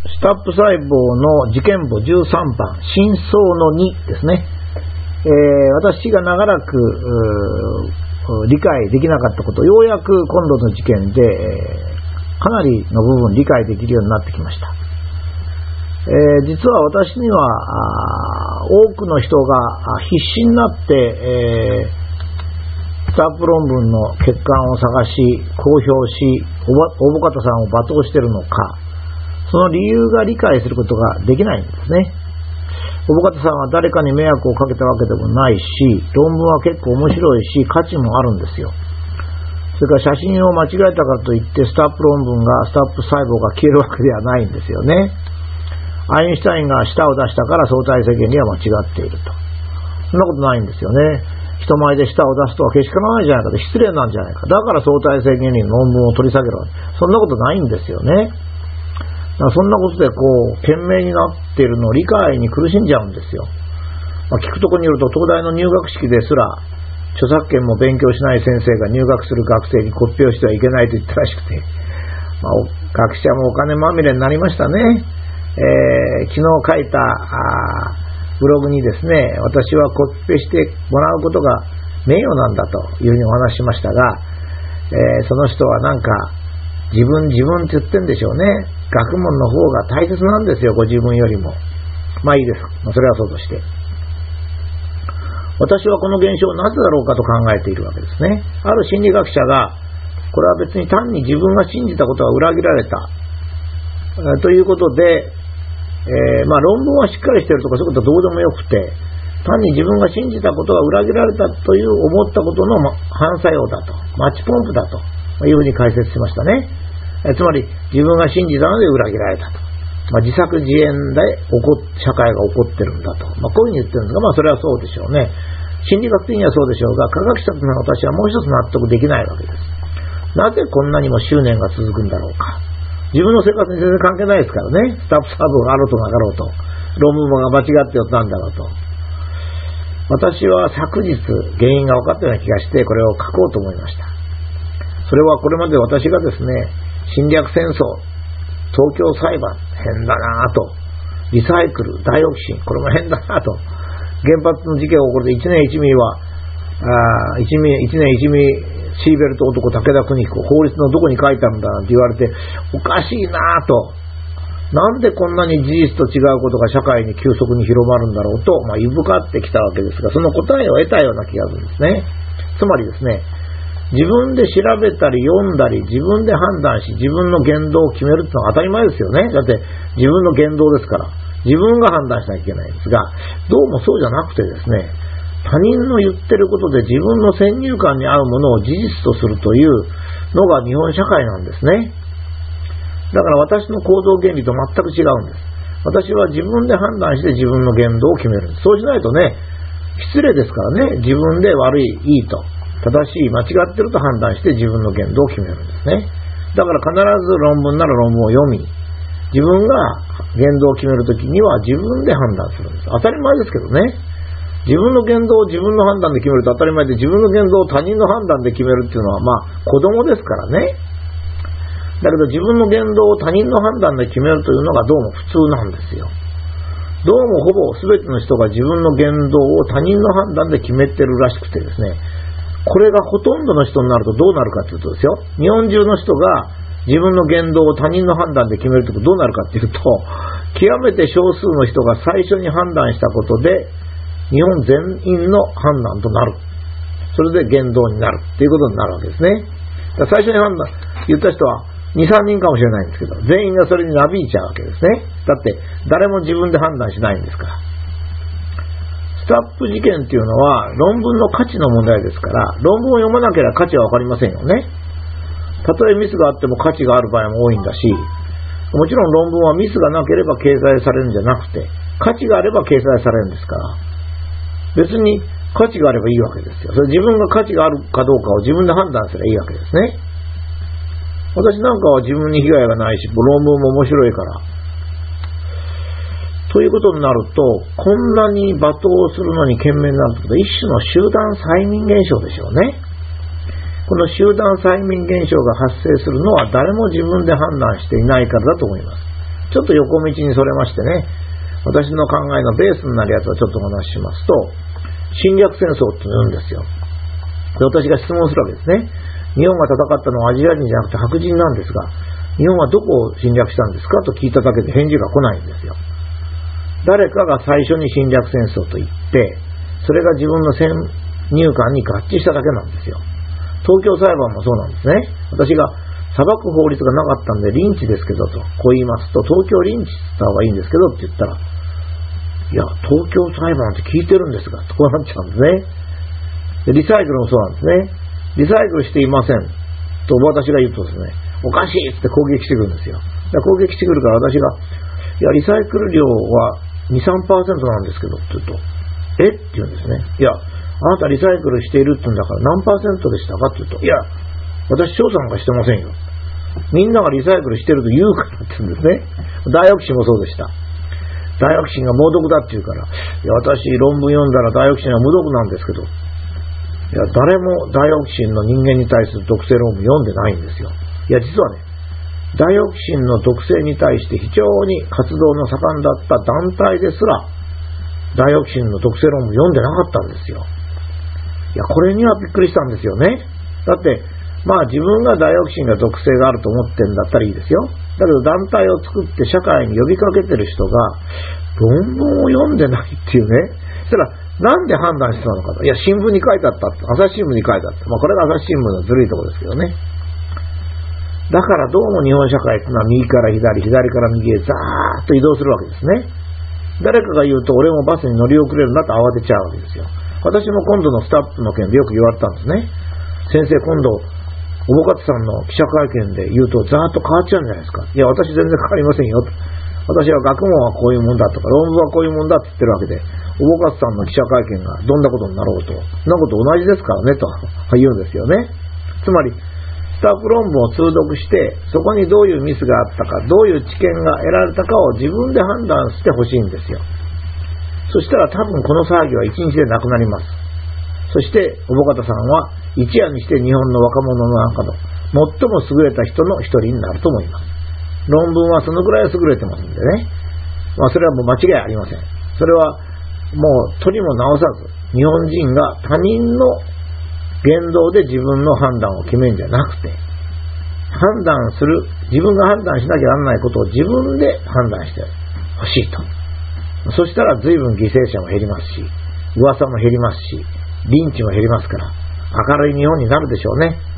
スタップ細胞の事件簿13番、真相の2ですね。えー、私が長らく理解できなかったこと、ようやく今度の事件で、え、かなりの部分理解できるようになってきました。えー、実は私には多くの人が必死になって、えー、スタップ論文の欠陥を探し、公表し、大保方さんを罵倒しているのか、その理由が理解することができないんですね。小保方さんは誰かに迷惑をかけたわけでもないし、論文は結構面白いし、価値もあるんですよ。それから写真を間違えたからといって、スタップ論文が、スタップ細胞が消えるわけではないんですよね。アインシュタインが舌を出したから相対性原理は間違っていると。そんなことないんですよね。人前で舌を出すとはけしからないじゃないかと、失礼なんじゃないか。だから相対性原理の論文を取り下げるわけ。そんなことないんですよね。そんなことでこう、懸命になっているのを理解に苦しんじゃうんですよ。まあ、聞くとこによると、東大の入学式ですら、著作権も勉強しない先生が入学する学生に骨表してはいけないと言ったらしくて、まあ、学者もお金まみれになりましたね。えー、昨日書いたブログにですね、私は骨表してもらうことが名誉なんだというふうにお話ししましたが、えー、その人はなんか自分自分って言ってんでしょうね。学問の方が大切なんですよ、ご自分よりも。まあいいです。ま、それはそうとして。私はこの現象をなぜだろうかと考えているわけですね。ある心理学者が、これは別に単に自分が信じたことが裏切られた。えということで、えー、まあ論文はしっかりしてるとかそういうことはどうでもよくて、単に自分が信じたことが裏切られたという思ったことの反作用だと、マッチポンプだというふうに解説しましたね。えつまり自分が信じたので裏切られたと。まあ、自作自演で起こ社会が起こってるんだと。まあ、こういうふうに言ってるんですが、まあ、それはそうでしょうね。心理学的にはそうでしょうが、科学者とのは私はもう一つ納得できないわけです。なぜこんなにも執念が続くんだろうか。自分の生活に全然関係ないですからね。スタッフサーブがあろうとなかろうと。論文が間違って寄ったんだろうと。私は昨日原因が分かったような気がして、これを書こうと思いました。それはこれまで私がですね、侵略戦争、東京裁判、変だなぁと。リサイクル、ダイオキシン、これも変だなぁと。原発の事件が起こると1年1ミリは、あ 1, ミ1年1ミリシーベルト男武田邦彦、法律のどこに書いてあるんだなんて言われて、おかしいなぁと。なんでこんなに事実と違うことが社会に急速に広まるんだろうと、まあ、いぶかってきたわけですが、その答えを得たような気がするんですね。つまりですね、自分で調べたり読んだり自分で判断し自分の言動を決めるってのは当たり前ですよね。だって自分の言動ですから。自分が判断しなきゃいけないんですが、どうもそうじゃなくてですね、他人の言ってることで自分の先入観に合うものを事実とするというのが日本社会なんですね。だから私の行動原理と全く違うんです。私は自分で判断して自分の言動を決める。そうしないとね、失礼ですからね、自分で悪い、いいと。正しい、間違ってると判断して自分の言動を決めるんですね。だから必ず論文なら論文を読み、自分が言動を決めるときには自分で判断するんです。当たり前ですけどね。自分の言動を自分の判断で決めると当たり前で自分の言動を他人の判断で決めるっていうのはまあ子供ですからね。だけど自分の言動を他人の判断で決めるというのがどうも普通なんですよ。どうもほぼ全ての人が自分の言動を他人の判断で決めてるらしくてですね、これがほとんどの人になるとどうなるかというとですよ、日本中の人が自分の言動を他人の判断で決めるとどうなるかというと、極めて少数の人が最初に判断したことで、日本全員の判断となる。それで言動になるっていうことになるわけですね。だ最初に判断、言った人は2、3人かもしれないんですけど、全員がそれになびいちゃうわけですね。だって、誰も自分で判断しないんですから。タップ事件っていうのは論文の価値の問題ですから、論文を読まなければ価値はわかりませんよね。たとえミスがあっても価値がある場合も多いんだし、もちろん論文はミスがなければ掲載されるんじゃなくて、価値があれば掲載されるんですから、別に価値があればいいわけですよ。それ自分が価値があるかどうかを自分で判断すればいいわけですね。私なんかは自分に被害がないし、論文も面白いから、ということになると、こんなに罵倒するのに懸命になるということは、一種の集団催眠現象でしょうね。この集団催眠現象が発生するのは誰も自分で判断していないからだと思います。ちょっと横道にそれましてね、私の考えのベースになるやつをちょっとお話ししますと、侵略戦争って言うんですよ。で私が質問するわけですね。日本が戦ったのはアジア人じゃなくて白人なんですが、日本はどこを侵略したんですかと聞いただけで返事が来ないんですよ。誰かが最初に侵略戦争と言って、それが自分の先入観に合致しただけなんですよ。東京裁判もそうなんですね。私が裁く法律がなかったんで、リンチですけどと、こう言いますと、東京リンチした方がいいんですけどって言ったら、いや、東京裁判って聞いてるんですが、こうなっちゃうんですね。でリサイクルもそうなんですね。リサイクルしていません。と私が言うとですね、おかしいって攻撃してくるんですよ。攻撃してくるから私が、いや、リサイクル量は2、3%なんですけどって言うと、え？って言うんですね。いや、あなたリサイクルしているって言うんだから何パーセントでしたか？って言うと、いや、私調査なんかしてませんよ。みんながリサイクルしてると言うからって言うんですね。大オキシンもそうでした。大オキシンが猛毒だって言うから、いや、私論文読んだら大オキシンは無毒なんですけど、いや、誰も大オキシンの人間に対する毒性論文読んでないんですよ。いや、実はね、ダイオキシンの毒性に対して非常に活動の盛んだった団体ですら、ダイオキシンの毒性論文読んでなかったんですよ。いや、これにはびっくりしたんですよね。だって、まあ自分がダイオキシンが毒性があると思ってんだったらいいですよ。だけど団体を作って社会に呼びかけてる人が論文を読んでないっていうね。そしたら、なんで判断したのかと。いや、新聞に書いてあった。朝日新聞に書いてあった。まあこれが朝日新聞のずるいところですけどね。だからどうも日本社会っていうのは右から左、左から右へザーッと移動するわけですね。誰かが言うと俺もバスに乗り遅れるなと慌てちゃうわけですよ。私も今度のスタッフの件でよく言われたんですね。先生、今度、おぼかつさんの記者会見で言うと、ざーっと変わっちゃうんじゃないですか。いや、私全然変わりませんよ。私は学問はこういうもんだとか、論文はこういうもんだって言ってるわけで、おぼかつさんの記者会見がどんなことになろうと、そんなこと同じですからね、と言うんですよね。つまり、スタッフ論文を通読して、そこにどういうミスがあったか、どういう知見が得られたかを自分で判断してほしいんですよ。そしたら多分この騒ぎは一日でなくなります。そして、おぼかたさんは一夜にして日本の若者の中の最も優れた人の一人になると思います。論文はそのぐらい優れてますんでね。まあそれはもう間違いありません。それはもう取りも直さず、日本人が他人の言動で自分の判断を決めるんじゃなくて、判断する、自分が判断しなきゃならないことを自分で判断してほしいと。そしたら随分犠牲者も減りますし、噂も減りますし、リンチも減りますから、明るい日本になるでしょうね。